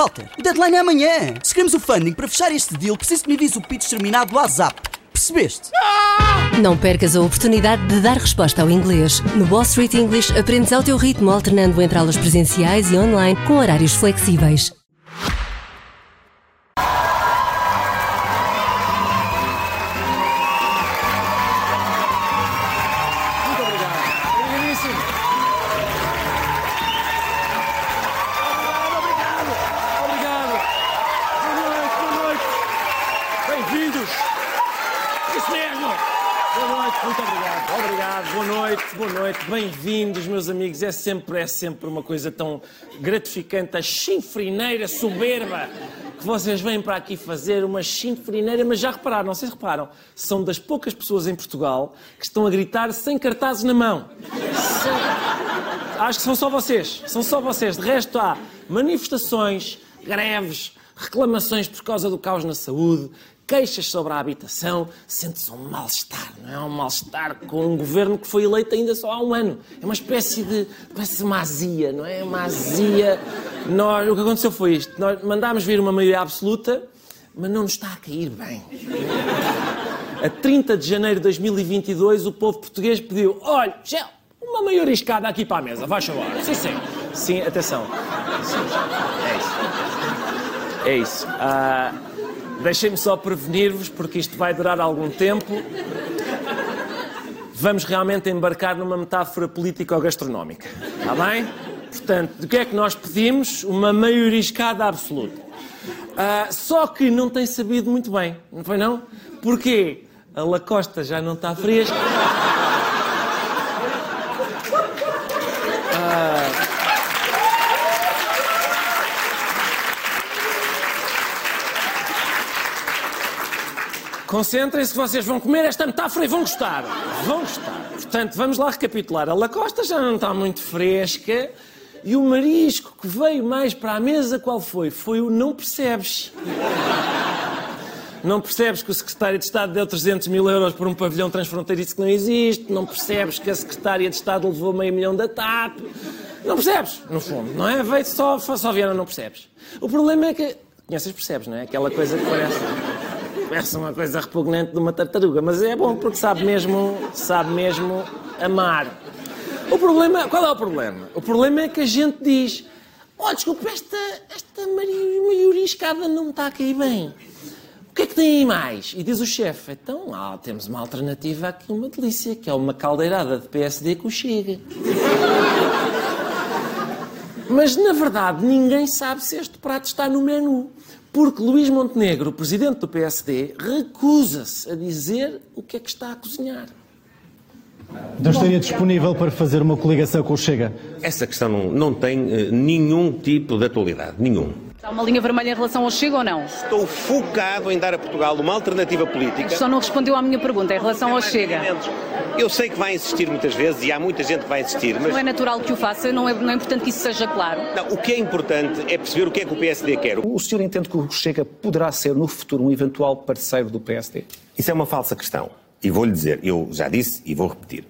Walter, o deadline é amanhã. Se queremos o funding para fechar este deal, preciso que me envies o pitch terminado do WhatsApp. Percebeste? Não percas a oportunidade de dar resposta ao inglês. No Wall Street English aprendes ao teu ritmo, alternando entre aulas presenciais e online com horários flexíveis. É sempre, é sempre uma coisa tão gratificante, a chinfrineira soberba que vocês vêm para aqui fazer, uma chinfrineira, mas já repararam, não se reparam, são das poucas pessoas em Portugal que estão a gritar sem cartazes na mão. Acho que são só vocês. São só vocês. De resto, há manifestações, greves, reclamações por causa do caos na saúde, queixas sobre a habitação. Sente-se um mal-estar, não é? Um mal-estar com um governo que foi eleito ainda só há um ano. É uma espécie de. parece uma azia, não é? Uma azia. Nós, o que aconteceu foi isto. Nós mandámos vir uma maioria absoluta, mas não nos está a cair bem. A 30 de janeiro de 2022, o povo português pediu: olha, Gel, uma maioriscada aqui para a mesa, vai chamar. Sim, sim. Sim, atenção. É isso. É isso. Ah, Deixem-me só prevenir-vos, porque isto vai durar algum tempo. Vamos realmente embarcar numa metáfora político-gastronómica. Está bem? Portanto, do que é que nós pedimos? Uma maioriscada absoluta. Ah, só que não tem sabido muito bem, não foi não? Porquê? A lacosta já não está fresca. Concentrem-se que vocês vão comer esta metáfora e vão gostar. Vão gostar. Portanto, vamos lá recapitular. A lacosta já não está muito fresca e o marisco que veio mais para a mesa, qual foi? Foi o não percebes. Não percebes que o secretário de Estado deu 300 mil euros por um pavilhão transfronteiriço que não existe. Não percebes que a secretária de Estado levou meio milhão da TAP. Não percebes, no fundo, não é? Veio só, só vieram, não percebes. O problema é que. Conheces, percebes, não é? Aquela coisa que parece. Parece uma coisa repugnante de uma tartaruga, mas é bom porque sabe mesmo, sabe mesmo amar. O problema, qual é o problema? O problema é que a gente diz: "Oh, desculpe, esta esta maioriscada não está a cair bem. O que é que tem aí mais?" E diz o chefe: "Então, ah, temos uma alternativa aqui, uma delícia, que é uma caldeirada de PSD o chega." Mas, na verdade, ninguém sabe se este prato está no menu. Porque Luís Montenegro, presidente do PSD, recusa-se a dizer o que é que está a cozinhar. Então estaria disponível para fazer uma coligação com o Chega? Essa questão não, não tem eh, nenhum tipo de atualidade. Nenhum. Há uma linha vermelha em relação ao Chega ou não? Estou focado em dar a Portugal uma alternativa política. Só não respondeu à minha pergunta em relação ao Chega. Eu sei que vai insistir muitas vezes e há muita gente que vai insistir, mas Não é natural que o faça, não é, não é importante que isso seja claro. não, o que é importante é perceber o que é que o PSD quer. O senhor entende que o Chega poderá ser, no futuro, um eventual parceiro do PSD? Isso é uma falsa questão. E vou-lhe dizer, eu já disse e vou repetir.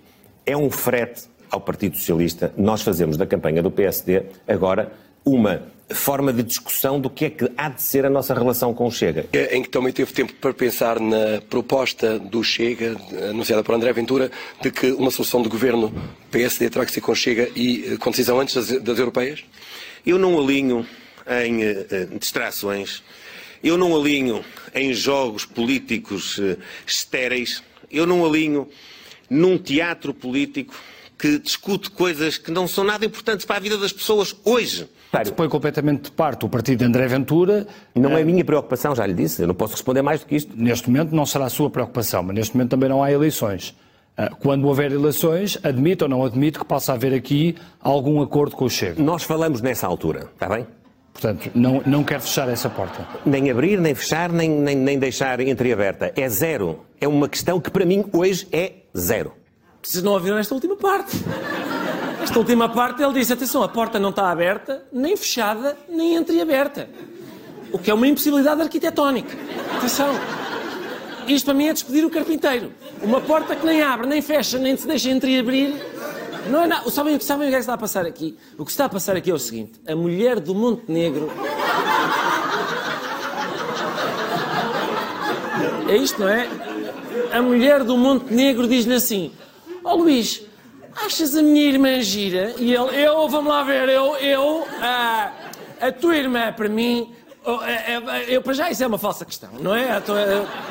É um frete ao Partido Socialista nós fazemos da campanha do PSD agora uma forma de discussão do que é que há de ser a nossa relação com o Chega. em que também teve tempo para pensar na proposta do Chega, anunciada por André Ventura, de que uma solução de governo PSD terá que ser com Chega e eh, com decisão antes das, das europeias? Eu não alinho em eh, eh, distrações, eu não alinho em jogos políticos eh, estéreis, eu não alinho num teatro político que discute coisas que não são nada importantes para a vida das pessoas hoje. Põe completamente de parte o partido de André Ventura. Não é a minha preocupação, já lhe disse, eu não posso responder mais do que isto. Neste momento não será a sua preocupação, mas neste momento também não há eleições. Ah, Quando houver eleições, admito ou não admito que possa haver aqui algum acordo com o Chega. Nós falamos nessa altura, está bem? Portanto, não, não quero fechar essa porta. Nem abrir, nem fechar, nem, nem, nem deixar entreaberta. É zero. É uma questão que para mim hoje é zero. Vocês não ouviram esta última parte. Esta última parte ele disse: atenção, a porta não está aberta, nem fechada, nem entreaberta. O que é uma impossibilidade arquitetónica. Atenção. Isto para mim é despedir o carpinteiro. Uma porta que nem abre, nem fecha, nem se deixa entreabrir. Não é nada. Sabem, sabem o que é que está a passar aqui? O que está a passar aqui é o seguinte: a mulher do Montenegro. É isto, não é? A mulher do Montenegro diz-lhe assim: Ó oh, Luís, achas a minha irmã gira? E ele, eu, vamos lá ver, eu, eu, a, a tua irmã para mim Oh, é, é, eu, para já, isso é uma falsa questão, não é?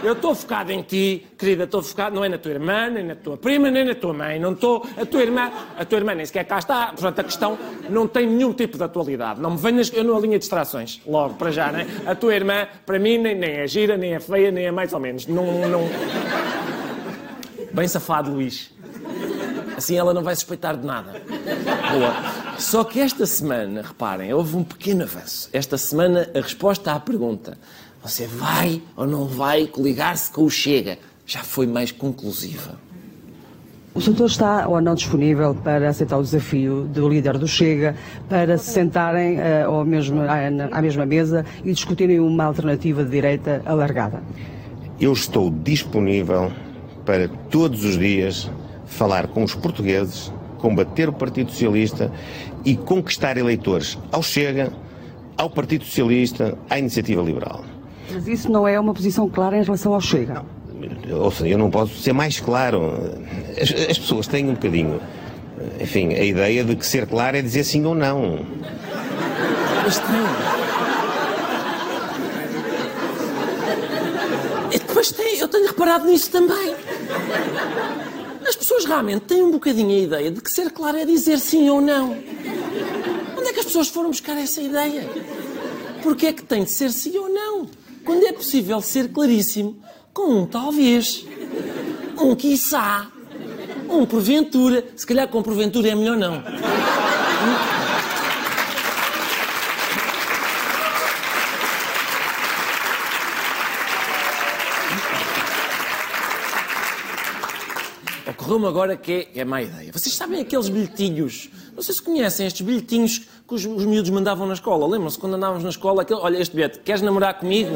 Eu estou focado em ti, querida, estou focado, não é na tua irmã, nem na tua prima, nem na tua mãe, não estou. A tua irmã, a tua irmã nem sequer cá está, portanto a questão não tem nenhum tipo de atualidade. Não me venhas, eu não alinho distrações, logo, para já, não é? A tua irmã, para mim, nem, nem é gira, nem é feia, nem é mais ou menos. Não. não... Bem safado, Luís. Assim ela não vai suspeitar de nada. Boa. Só que esta semana, reparem, houve um pequeno avanço. Esta semana, a resposta à pergunta: você vai ou não vai coligar-se com o Chega? Já foi mais conclusiva. O senhor está ou não disponível para aceitar o desafio do líder do Chega para se sentarem uh, ao mesmo, à, à mesma mesa e discutirem uma alternativa de direita alargada? Eu estou disponível para todos os dias falar com os portugueses, combater o Partido Socialista e conquistar eleitores ao Chega, ao Partido Socialista, à Iniciativa Liberal. Mas isso não é uma posição clara em relação ao Chega? Não. Ou seja, eu não posso ser mais claro. As, as pessoas têm um bocadinho, enfim, a ideia de que ser claro é dizer sim ou não. Estranho. E depois tem, eu tenho reparado nisso também. As pessoas realmente têm um bocadinho a ideia de que ser claro é dizer sim ou não. Onde é que as pessoas foram buscar essa ideia? Porque é que tem de ser sim ou não? Quando é possível ser claríssimo com um talvez, um quiçá, um porventura. Se calhar com porventura é melhor não. Ocorreu-me agora que é, é má ideia. Vocês sabem aqueles bilhetinhos? Não sei se conhecem estes bilhetinhos que os, os miúdos mandavam na escola. Lembram-se quando andávamos na escola? Aquele, olha, este bilhete, queres namorar comigo?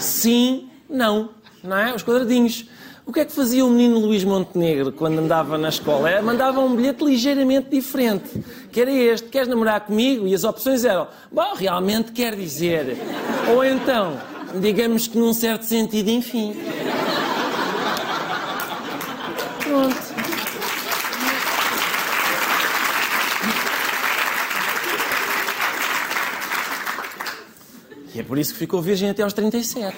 Sim, não. Não é? Os quadradinhos. O que é que fazia o menino Luís Montenegro quando andava na escola? Mandava um bilhete ligeiramente diferente. Que era este: queres namorar comigo? E as opções eram: bom, realmente quer dizer. Ou então, digamos que num certo sentido, enfim. Pronto. E é por isso que ficou virgem até aos 37.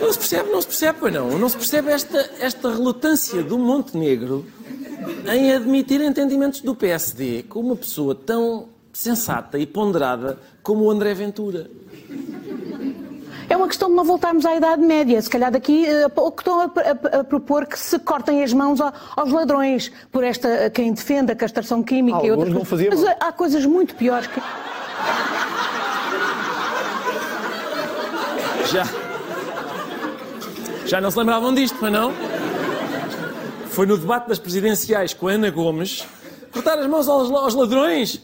Não se percebe, não se percebe, pois não. Não se percebe esta, esta relutância do Montenegro em admitir entendimentos do PSD com uma pessoa tão sensata e ponderada como o André Ventura. É uma questão de não voltarmos à Idade Média. Se calhar daqui eh, a pouco estão a, a, a propor que se cortem as mãos aos ladrões por esta quem defende a castração química Alguns e outras não faziam. Mas eh, há coisas muito piores que. Já. Já não se lembravam disto, mas não? Foi no debate das presidenciais com a Ana Gomes cortar as mãos aos, aos ladrões.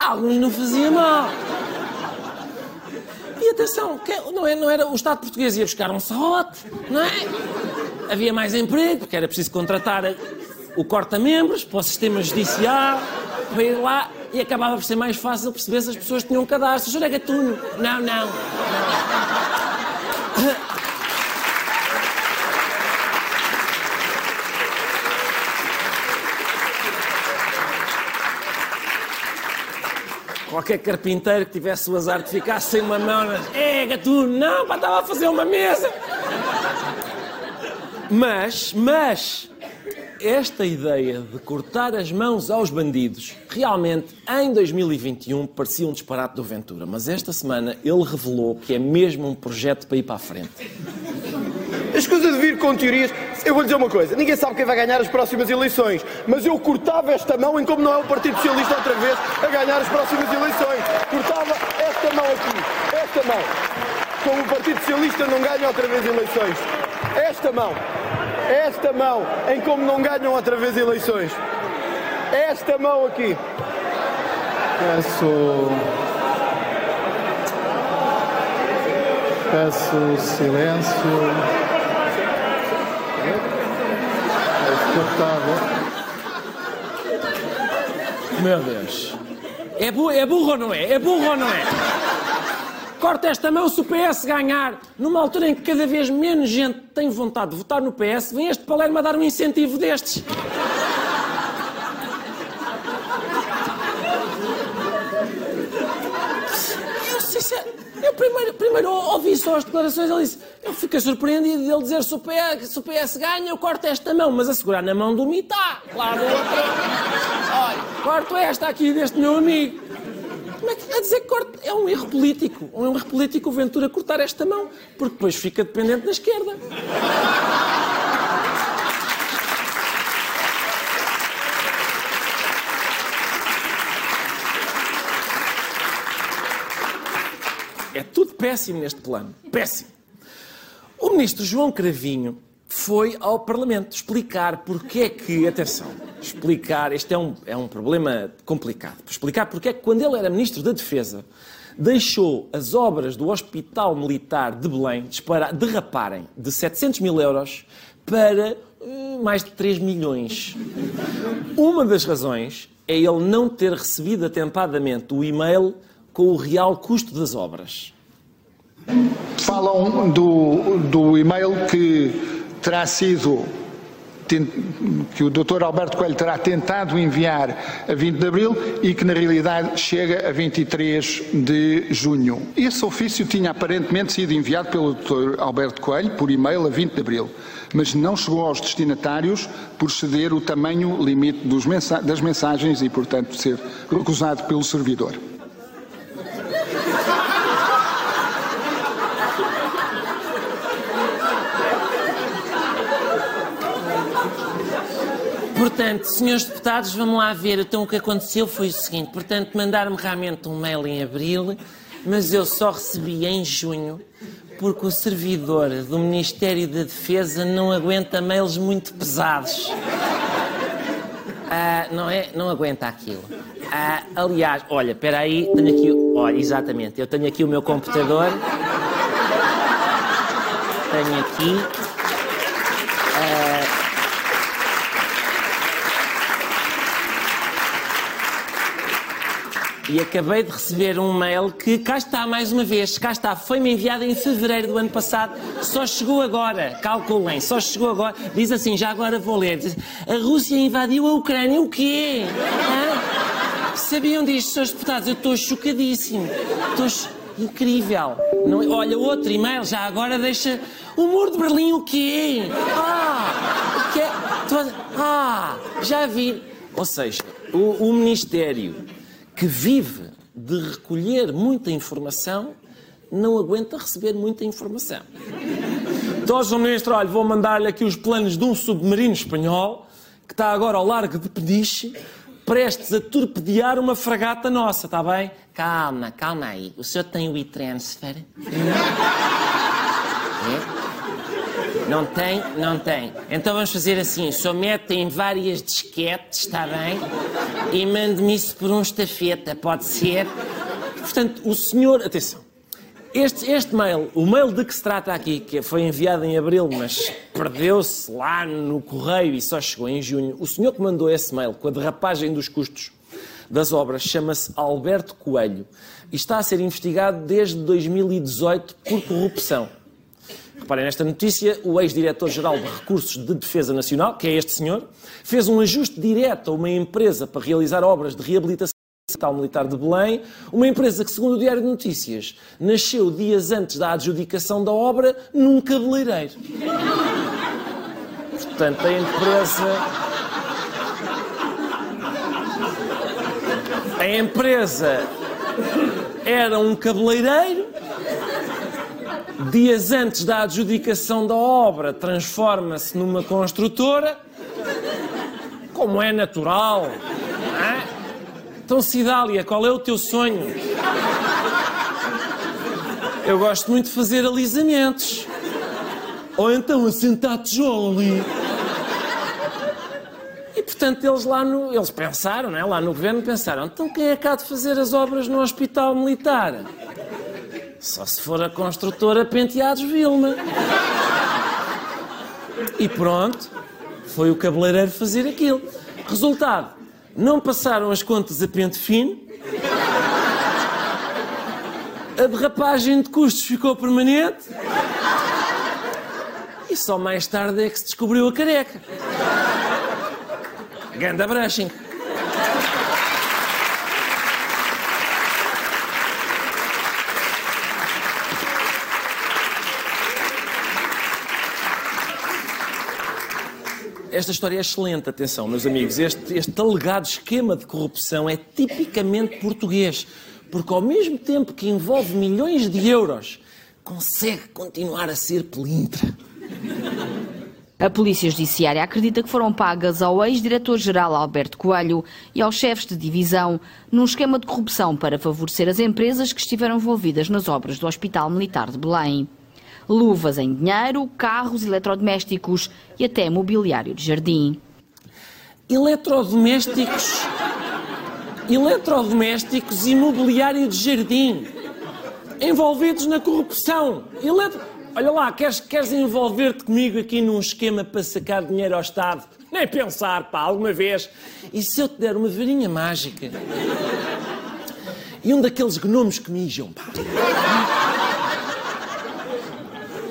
Alguns não faziam mal. Atenção, não, é, não era o Estado português ia buscar um serrote, não é? Havia mais emprego, porque era preciso contratar o corta-membros para o sistema judicial, para ir lá, e acabava por ser mais fácil perceber se as pessoas tinham cadastro. O senhor é gatuno? Não, não. não. Qualquer carpinteiro que tivesse o azar de ficar sem uma mão, é gatuno, não, pá, estava a fazer uma mesa. Mas, mas, esta ideia de cortar as mãos aos bandidos, realmente, em 2021, parecia um disparate do Ventura. Mas esta semana ele revelou que é mesmo um projeto para ir para a frente. As coisas de vir com teorias. Eu vou dizer uma coisa: ninguém sabe quem vai ganhar as próximas eleições, mas eu cortava esta mão em como não é o Partido Socialista outra vez a ganhar as próximas eleições. Cortava esta mão aqui, esta mão. Como o Partido Socialista não ganha outra vez eleições. Esta mão, esta mão, em como não ganham outra vez eleições. Esta mão aqui. Peço. Peço silêncio. Meu Deus. É, bu é burro ou não é? É burro ou não é? corto esta mão se o PS ganhar. Numa altura em que cada vez menos gente tem vontade de votar no PS, vem este Palermo a dar um incentivo destes. Eu, sincero, eu primeiro, primeiro ouvi só as declarações, ele disse, eu fiquei surpreendido dele dizer se o, PS, se o PS ganha, eu corto esta mão, mas a segurar na mão do Mitá, claro. Olha, corto esta aqui deste meu amigo. Como é que a dizer que corta? É um erro político. É um erro político o Ventura cortar esta mão, porque depois fica dependente da esquerda. É tudo péssimo neste plano. Péssimo. O ministro João Cravinho foi ao Parlamento explicar porque é que, atenção, explicar, este é um, é um problema complicado, explicar porque é que quando ele era Ministro da Defesa deixou as obras do Hospital Militar de Belém disparar, derraparem de 700 mil euros para uh, mais de 3 milhões. Uma das razões é ele não ter recebido atempadamente o e-mail com o real custo das obras. Falam do, do e-mail que terá sido que o Dr. Alberto Coelho terá tentado enviar a 20 de abril e que na realidade chega a 23 de junho. Esse ofício tinha aparentemente sido enviado pelo Dr. Alberto Coelho por e-mail a 20 de abril, mas não chegou aos destinatários por ceder o tamanho limite mensa das mensagens e, portanto, ser recusado pelo servidor. Portanto, senhores deputados, vamos lá ver. Então, o que aconteceu foi o seguinte: portanto, mandaram-me realmente um mail em abril, mas eu só recebi em junho, porque o servidor do Ministério da Defesa não aguenta mails muito pesados. Ah, não é? Não aguenta aquilo. Ah, aliás, olha, espera aí, tenho aqui. Olha, exatamente, eu tenho aqui o meu computador. Tenho aqui. E acabei de receber um mail que cá está mais uma vez, cá está, foi-me enviado em fevereiro do ano passado, só chegou agora, calculem, só chegou agora. Diz assim, já agora vou ler. Diz, a Rússia invadiu a Ucrânia, o quê? Hã? Sabiam disto, senhores deputados? Eu estou chocadíssimo. Estou incrível. Não, é? olha, outro e-mail, já agora deixa. O muro de Berlim, o quê? Ah! O quê? Ah! Já vi. Ou seja, o, o Ministério que vive de recolher muita informação, não aguenta receber muita informação. Então, Sr. Ministro, olha, vou mandar-lhe aqui os planos de um submarino espanhol que está agora ao largo de Peniche, prestes a torpedear uma fragata nossa, está bem? Calma, calma aí. O senhor tem o e-transfer? É? Não tem? Não tem. Então vamos fazer assim: só mete em várias disquetes, está bem? E mande-me isso por um estafeta, pode ser? Portanto, o senhor. Atenção. Este, este mail, o mail de que se trata aqui, que foi enviado em abril, mas perdeu-se lá no correio e só chegou em junho, o senhor que mandou esse mail com a derrapagem dos custos das obras chama-se Alberto Coelho e está a ser investigado desde 2018 por corrupção. Reparem nesta notícia, o ex-diretor-geral de Recursos de Defesa Nacional, que é este senhor, fez um ajuste direto a uma empresa para realizar obras de reabilitação Hospital Militar de Belém, uma empresa que, segundo o Diário de Notícias, nasceu dias antes da adjudicação da obra num cabeleireiro. Portanto, a empresa. A empresa era um cabeleireiro dias antes da adjudicação da obra, transforma-se numa construtora, como é natural. É? Então, Cidália, qual é o teu sonho? Eu gosto muito de fazer alisamentos. Ou então assentar tijolo ali. E portanto eles lá no. Eles pensaram, não é? Lá no governo pensaram, então quem é há de fazer as obras no hospital militar? Só se for a construtora Penteados Vilma. E pronto, foi o cabeleireiro fazer aquilo. Resultado, não passaram as contas a pente fino. A derrapagem de custos ficou permanente. E só mais tarde é que se descobriu a careca. Ganda brushing. Esta história é excelente, atenção, meus amigos. Este, este alegado esquema de corrupção é tipicamente português, porque ao mesmo tempo que envolve milhões de euros, consegue continuar a ser pelintra. A Polícia Judiciária acredita que foram pagas ao ex-diretor-geral Alberto Coelho e aos chefes de divisão num esquema de corrupção para favorecer as empresas que estiveram envolvidas nas obras do Hospital Militar de Belém luvas em dinheiro, carros, eletrodomésticos e até mobiliário de jardim. Eletrodomésticos. Eletrodomésticos e mobiliário de jardim. Envolvidos na corrupção. Eletro... Olha lá, queres, queres envolver-te comigo aqui num esquema para sacar dinheiro ao Estado? Nem pensar, pá, alguma vez. E se eu te der uma varinha mágica? E um daqueles gnomos que mijam, pá?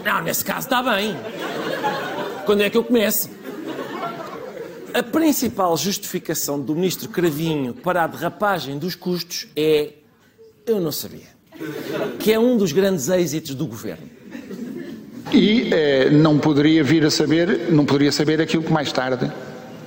Não, nesse caso está bem. Quando é que eu começo? A principal justificação do ministro Cravinho para a derrapagem dos custos é eu não sabia. Que é um dos grandes êxitos do governo. E eh, não poderia vir a saber, não poderia saber aquilo que mais tarde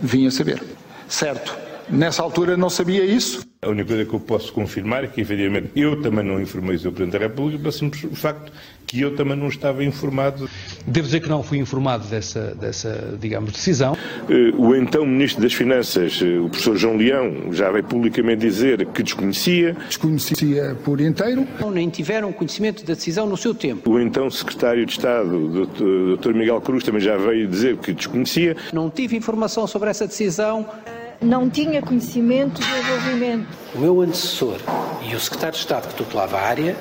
vinha a saber. Certo. Nessa altura não sabia isso. A única coisa que eu posso confirmar é que, efetivamente, eu também não informei o Sr. Presidente da República pelo simples facto que eu também não estava informado. Devo dizer que não fui informado dessa, dessa digamos, decisão. Eh, o então Ministro das Finanças, eh, o professor João Leão, já veio publicamente dizer que desconhecia. Desconhecia por inteiro. Nem tiveram conhecimento da decisão no seu tempo. O então Secretário de Estado, o Dr. Miguel Cruz, também já veio dizer que desconhecia. Não tive informação sobre essa decisão não tinha conhecimento do envolvimento. O meu antecessor e o secretário de Estado que tutelava a área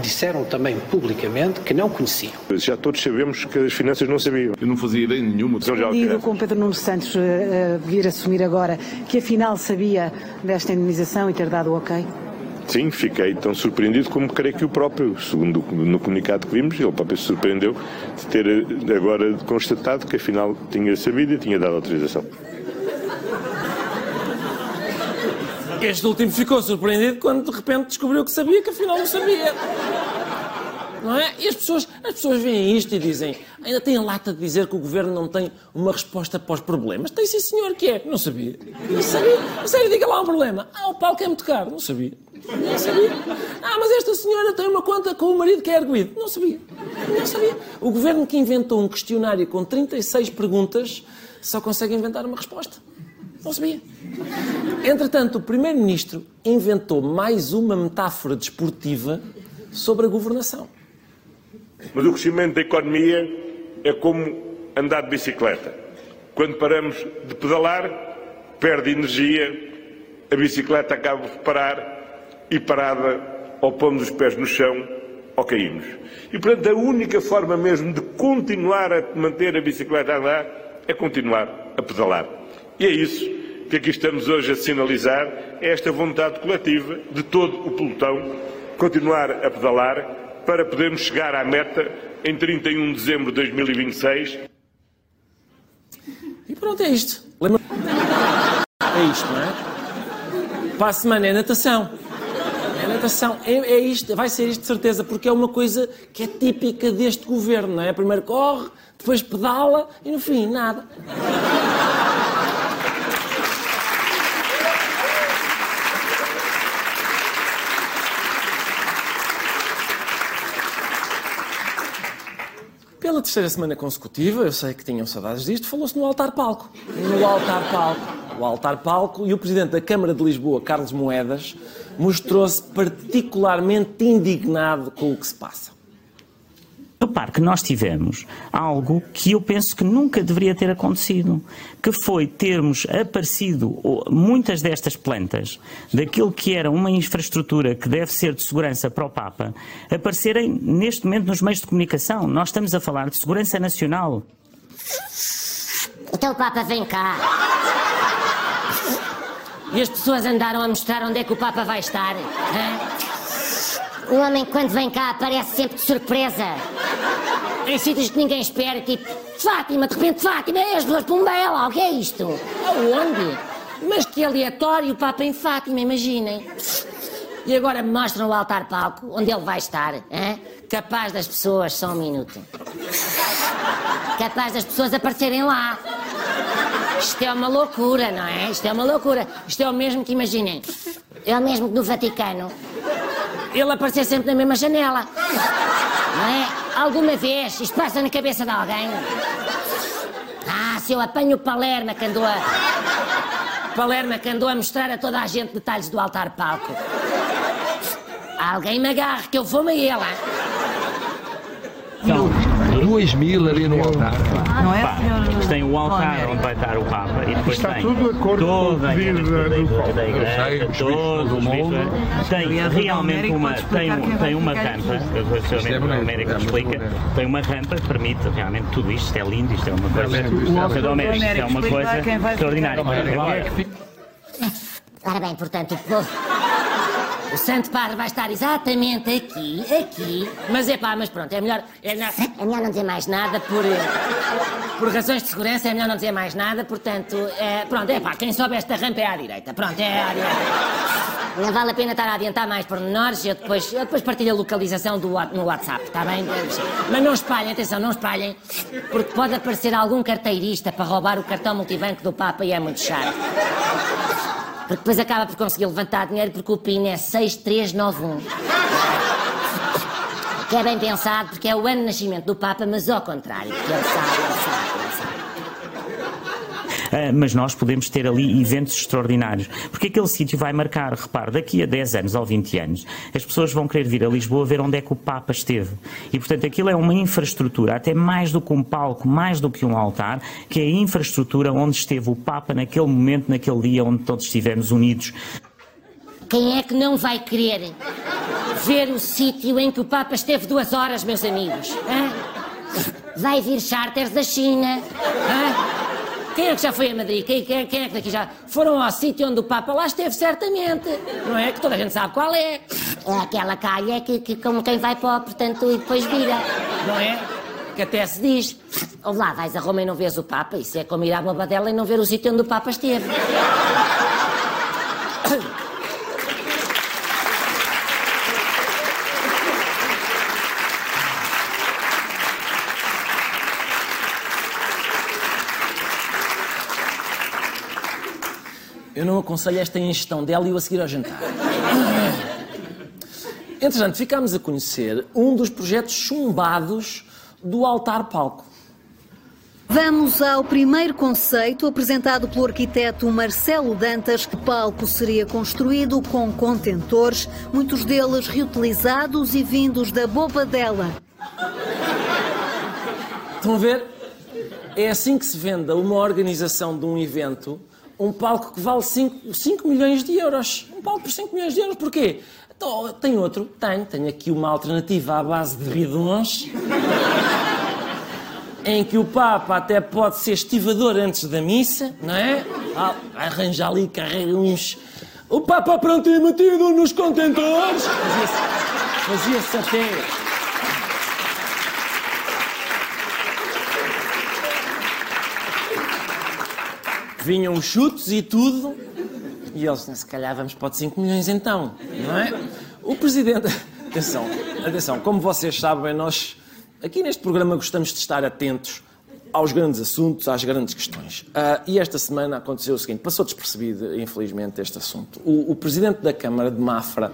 disseram também publicamente que não conheciam. Já todos sabemos que as finanças não sabiam. Eu não fazia ideia nenhuma. Digo com Pedro Nuno Santos uh, vir assumir agora que afinal sabia desta indemnização e ter dado o ok? Sim, fiquei tão surpreendido como creio que o próprio, segundo no comunicado que vimos, ele próprio se surpreendeu de ter eh, agora constatado que afinal tinha sabido e tinha dado autorização. Este último ficou surpreendido quando de repente descobriu que sabia que afinal não sabia. Não é? E as pessoas, as pessoas veem isto e dizem, ainda tem a lata de dizer que o governo não tem uma resposta para os problemas. Tem sim, senhor, que é? Não sabia. Não sabia. A sério, diga lá um problema. Ah, o palco é muito caro. Não sabia. Não sabia. Ah, mas esta senhora tem uma conta com o marido que é erguido. Não sabia. Não sabia. O governo que inventou um questionário com 36 perguntas só consegue inventar uma resposta. Não sabia. Entretanto, o Primeiro-Ministro inventou mais uma metáfora desportiva sobre a governação. Mas o crescimento da economia é como andar de bicicleta. Quando paramos de pedalar, perde energia, a bicicleta acaba por parar e parada ou pomos os pés no chão ou caímos. E, portanto, a única forma mesmo de continuar a manter a bicicleta a andar é continuar a pedalar. E é isso que aqui estamos hoje a sinalizar, é esta vontade coletiva de todo o pelotão continuar a pedalar para podermos chegar à meta em 31 de dezembro de 2026. E pronto, é isto. Lembra... É isto, não é? Para a semana é natação. É natação. É, é isto, vai ser isto de certeza, porque é uma coisa que é típica deste governo, não é? Primeiro corre, depois pedala e no fim nada. Pela terceira semana consecutiva, eu sei que tinham saudades disto, falou-se no altar-palco. No altar-palco. O altar-palco e o Presidente da Câmara de Lisboa, Carlos Moedas, mostrou-se particularmente indignado com o que se passa. Repare que nós tivemos algo que eu penso que nunca deveria ter acontecido, que foi termos aparecido muitas destas plantas, daquilo que era uma infraestrutura que deve ser de segurança para o Papa, aparecerem neste momento nos meios de comunicação. Nós estamos a falar de segurança nacional. Então o Papa vem cá. E as pessoas andaram a mostrar onde é que o Papa vai estar. Hein? O homem, quando vem cá, aparece sempre de surpresa. Em sítios que ninguém espera, tipo, Fátima, de repente, Fátima, é as pessoas Pumbela, o que é isto? Aonde? Mas que aleatório o Papa em Fátima, imaginem. E agora mostram o altar-palco, onde ele vai estar, hein? capaz das pessoas, só um minuto. Capaz das pessoas aparecerem lá. Isto é uma loucura, não é? Isto é uma loucura. Isto é o mesmo que imaginem. É o mesmo que no Vaticano. Ele aparecer sempre na mesma janela. Não é? Alguma vez isto passa na cabeça de alguém? Ah, se eu apanho o Palerma que andou a. Palerma que andou a mostrar a toda a gente detalhes do altar-palco. Alguém me agarre que eu vou-me a ele. hein? São duas mil ali no altar. Não é, senhor? Tem o altar onde vai estar o Papa e depois Está tem tudo de acordo toda a pedido gente da- igreja, todos os mundo. bispos, tem realmente uma, tem, um- tem uma rampa, isto. eu vou Isto é ser o América é que muito explica, tem uma rampa que permite realmente tudo isto, isto é lindo, isto é uma coisa, isto é, o isto é uma coisa extraordinária. Ora bem, portanto, o povo. O Santo Padre vai estar exatamente aqui, aqui. Mas é pá, mas pronto, é melhor. É melhor, é melhor não dizer mais nada por. Por razões de segurança é melhor não dizer mais nada, portanto, é, pronto, é pá, quem sobe esta rampa é à direita. Pronto, é à direita. Não vale a pena estar a adiantar mais pormenores, eu depois, eu depois partilho a localização do, no WhatsApp, está bem? Mas não espalhem, atenção, não espalhem, porque pode aparecer algum carteirista para roubar o cartão multibanco do Papa e é muito chato. Porque depois acaba por conseguir levantar dinheiro porque o PIN é 6391. Que é bem pensado, porque é o ano de nascimento do Papa, mas ao contrário, ele sabe, ele sabe, mas nós podemos ter ali eventos extraordinários. Porque aquele sítio vai marcar, repare, daqui a 10 anos ou 20 anos, as pessoas vão querer vir a Lisboa ver onde é que o Papa esteve. E, portanto, aquilo é uma infraestrutura, até mais do que um palco, mais do que um altar, que é a infraestrutura onde esteve o Papa naquele momento, naquele dia onde todos estivemos unidos. Quem é que não vai querer ver o sítio em que o Papa esteve duas horas, meus amigos? Vai vir charters da China. Quem é que já foi a Madrid? Quem, quem- quem é que daqui já foram ao sítio onde o Papa lá esteve, certamente? Não é? Que toda a gente sabe qual é. É aquela calha que, que como quem vai para o, portanto, e depois vira. Não é? Que até se diz. Ou lá vais a Roma e não vês o Papa, isso é como ir à Bobadela e não ver o sítio onde o Papa esteve. Eu não aconselho esta ingestão de hélio a seguir ao jantar. Entretanto, ficámos a conhecer um dos projetos chumbados do altar-palco. Vamos ao primeiro conceito apresentado pelo arquiteto Marcelo Dantas. O palco seria construído com contentores, muitos deles reutilizados e vindos da Bobadela. Estão a ver? É assim que se venda uma organização de um evento, um palco que vale 5, milhões de euros. Um palco por 5 milhões de euros. Porquê? Então, tem outro? Tenho. Tenho aqui uma alternativa à base de bidons, em que o Papa até pode ser estivador antes da missa, não é? Arranja ali, carrega uns... O Papa pronto e metido nos contentores. Fazia-se fazia-se até... vinham chutes e tudo. E eles, se calhar vamos para os 5 milhões então, não é? O presidente. Atenção, atenção, como vocês sabem, nós aqui neste programa gostamos de estar atentos aos grandes assuntos, às grandes questões. Ah, e esta semana aconteceu o seguinte: passou despercebido, infelizmente, este assunto. O, o presidente da Câmara de Mafra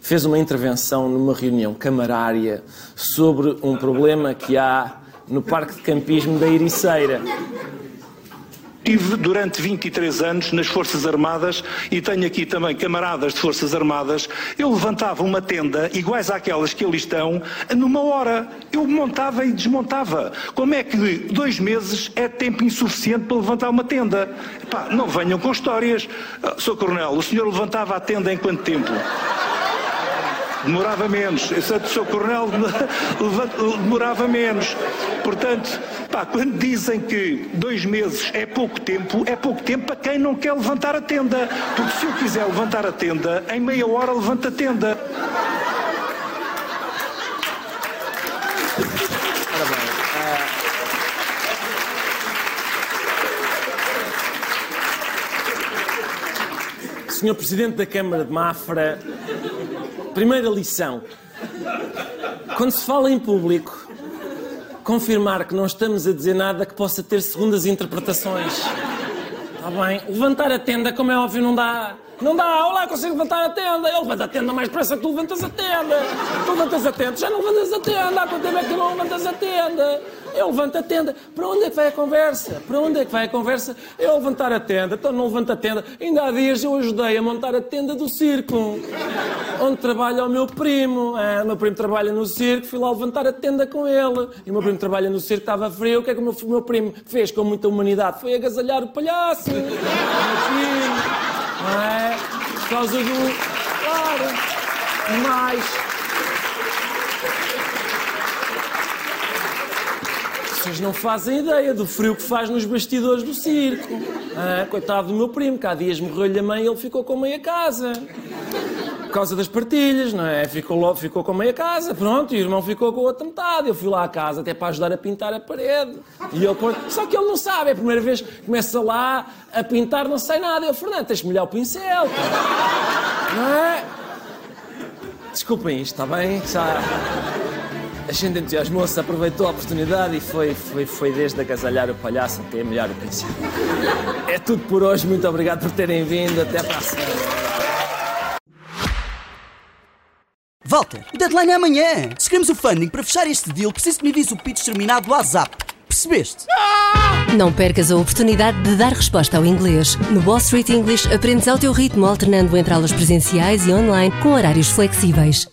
fez uma intervenção numa reunião camarária sobre um problema que há no Parque de Campismo da Ericeira. Estive durante 23 anos nas Forças Armadas e tenho aqui também camaradas de Forças Armadas. Eu levantava uma tenda iguais àquelas que ali estão numa hora. Eu montava e desmontava. Como é que dois meses é tempo insuficiente para levantar uma tenda? Epá, não venham com histórias. Ah, Sr. Coronel, o senhor levantava a tenda em quanto tempo? demorava menos. Esse é Sr. Coronel demorava menos. Portanto, pá, quando dizem que dois meses é pouco tempo, é pouco tempo para quem não quer levantar a tenda. Porque se eu quiser levantar a tenda, em meia hora levanta a tenda. Senhor Presidente da Câmara de Mafra, primeira lição. Quando se fala em público, confirmar que não estamos a dizer nada que possa ter segundas interpretações. Está bem? Levantar a tenda, como é óbvio, não dá. Não dá, olá, consigo levantar a tenda. Ele levanta a tenda mais depressa que tu levantas a tenda. Tu levantas a tenda, já não levantas a tenda. Há quanto tempo é que não levantas a tenda? Eu levanto a tenda. Para onde é que vai a conversa? Para onde é que vai a conversa? Eu levantar a tenda. Então não levanta a tenda. Ainda há dias eu ajudei a montar a tenda do circo. Onde trabalha o meu primo. Ah, o meu primo trabalha no circo, fui lá levantar a tenda com ele. E o meu primo trabalha no circo, estava frio. O que é que o meu, meu primo fez com muita humanidade? Foi agasalhar o palhaço. Meu primo. Não é? Por causa do. Claro. Mais. Vocês não fazem ideia do frio que faz nos bastidores do circo. Ah, coitado do meu primo, que há dias morreu-lhe a mãe e ele ficou com meia casa. Por causa das partilhas, não é? Ficou, logo, ficou com meia casa, pronto, e o irmão ficou com a outra metade. Eu fui lá à casa até para ajudar a pintar a parede. E ele, só que ele não sabe, é a primeira vez que começa lá a pintar, não sei nada. Eu, Fernando, tens de molhar o pincel. Não é? Desculpem isto, está bem? Já... A gente entusiasmou-se, aproveitou a oportunidade e foi, foi, foi desde agasalhar o palhaço até molhar o pincel. É tudo por hoje, muito obrigado por terem vindo. Até para a semana. Walter, o deadline é amanhã. Se queremos o funding para fechar este deal, preciso que me avise o pitch terminado do WhatsApp. Percebeste? Não percas a oportunidade de dar resposta ao inglês. No Wall Street English aprendes ao teu ritmo, alternando entre aulas presenciais e online com horários flexíveis.